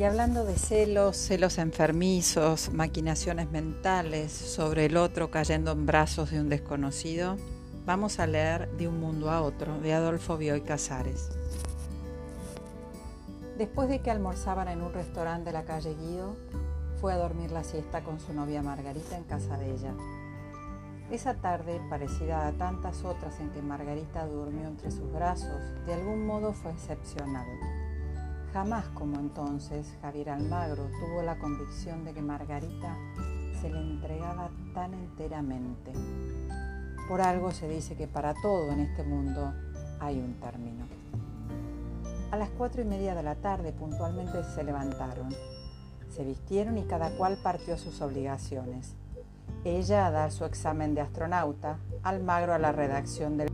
Y hablando de celos, celos enfermizos, maquinaciones mentales sobre el otro cayendo en brazos de un desconocido, vamos a leer De un mundo a otro de Adolfo Bioy Casares. Después de que almorzaban en un restaurante de la calle Guido, fue a dormir la siesta con su novia Margarita en casa de ella. Esa tarde, parecida a tantas otras en que Margarita durmió entre sus brazos, de algún modo fue excepcional. Jamás como entonces Javier Almagro tuvo la convicción de que Margarita se le entregaba tan enteramente. Por algo se dice que para todo en este mundo hay un término. A las cuatro y media de la tarde puntualmente se levantaron, se vistieron y cada cual partió a sus obligaciones ella a dar su examen de astronauta, Almagro a la redacción del